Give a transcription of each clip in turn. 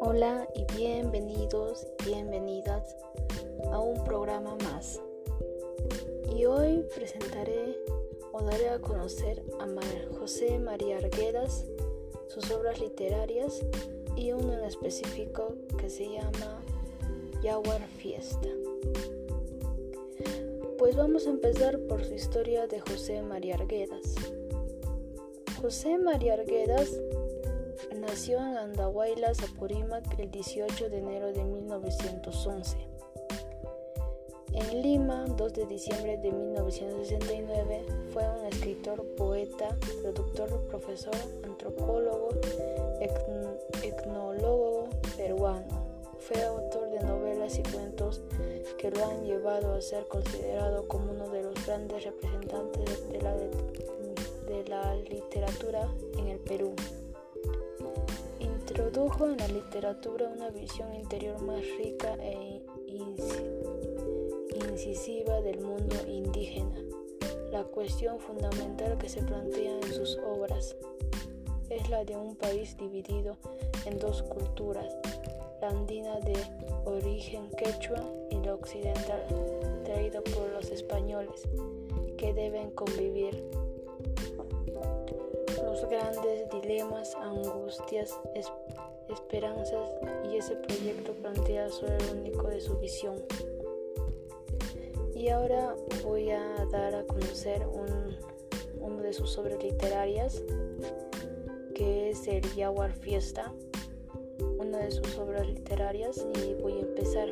Hola y bienvenidos, bienvenidas a un programa más. Y hoy presentaré o daré a conocer a José María Arguedas, sus obras literarias y uno en específico que se llama Yaguar Fiesta. Pues vamos a empezar por su historia de José María Arguedas. José María Arguedas Nació en Andahuaylas, Apurímac, el 18 de enero de 1911. En Lima, 2 de diciembre de 1969, fue un escritor, poeta, productor, profesor, antropólogo, etnólogo peruano. Fue autor y cuentos que lo han llevado a ser considerado como uno de los grandes representantes de la, de la literatura en el Perú. Introdujo en la literatura una visión interior más rica e incisiva del mundo indígena. La cuestión fundamental que se plantea en sus obras es la de un país dividido en dos culturas, andina de origen quechua y la occidental, traída por los españoles, que deben convivir los grandes dilemas, angustias, esperanzas y ese proyecto plantea solo el único de su visión. Y ahora voy a dar a conocer un, uno de sus obras literarias, que es el Yaguar Fiesta, una de sus obras literarias, y voy a empezar.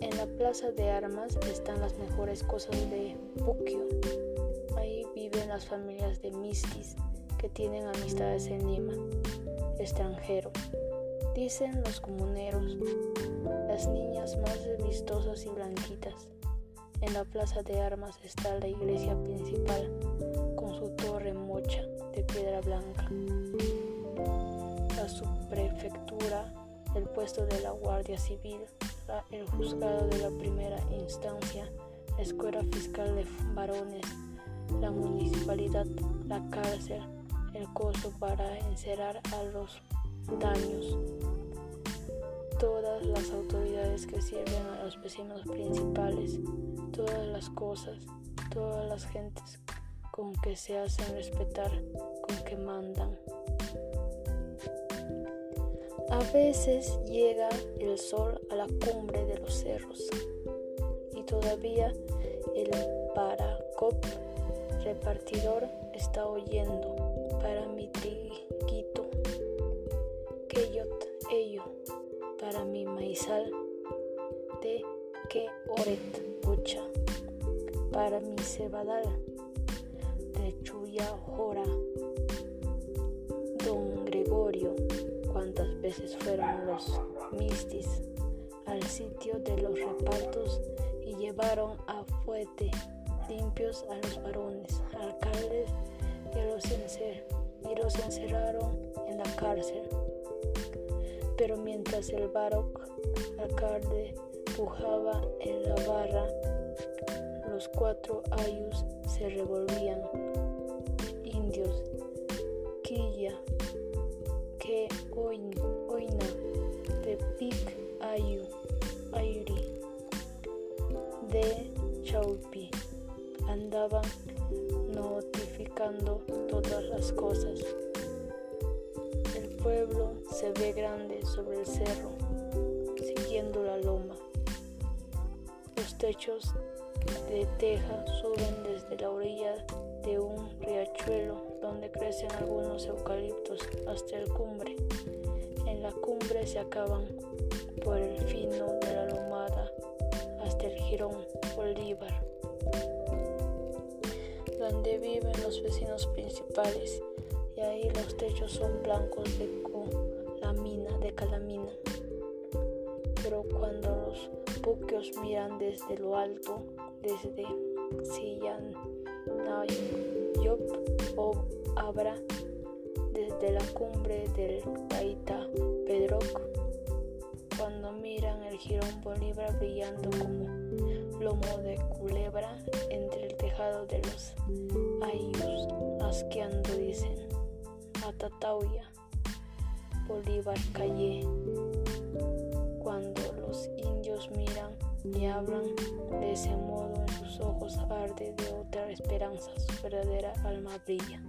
En la plaza de armas están las mejores cosas de Puquio viven las familias de mistis que tienen amistades en Lima, extranjero. Dicen los comuneros, las niñas más vistosas y blanquitas. En la plaza de armas está la iglesia principal con su torre mocha de piedra blanca. Subprefectura, el puesto de la Guardia Civil, el juzgado de la primera instancia, la escuela fiscal de varones, la municipalidad, la cárcel, el costo para encerrar a los daños. Todas las autoridades que sirven a los vecinos principales, todas las cosas, todas las gentes con que se hacen respetar, con que mandan. A veces llega el sol a la cumbre de los cerros y todavía el paracop repartidor está oyendo para mi triguito, queyot ello, para mi maizal, de que oret pucha, para mi cebadal, de chuya jora, don Gregorio, cuántas veces fueron los mistis al sitio de los repartos y llevaron a fuete limpios a los varones, alcaldes y, a los los encerraron en la cárcel. Pero mientras el baroc alcalde pujaba en la barra, los cuatro ayus se revolvían. Indios, quilla, ayu, ayuri, de chaupi andaban notificando todas las cosas. El pueblo se ve grande sobre el cerro, siguiendo la loma. Los techos de teja suben desde la orilla de un riachuelo donde crecen algunos eucaliptos hasta el cumbre. En la cumbre se acaban por el fino de la lomada hasta el jirón Bolívar donde viven los vecinos principales y ahí los techos son blancos de calamina, de calamina. Pero cuando los buqueos miran desde lo alto, desde Sillan, Yop o Abra, desde la cumbre del Taita Pedroc, cuando miran el girón Bolívar brillando como lomo de culebra entre el tejado de los ayus, asqueando dicen, Atatauya, Bolívar callé. Cuando los indios miran y hablan de ese modo en sus ojos arde de otra esperanza, su verdadera alma brilla.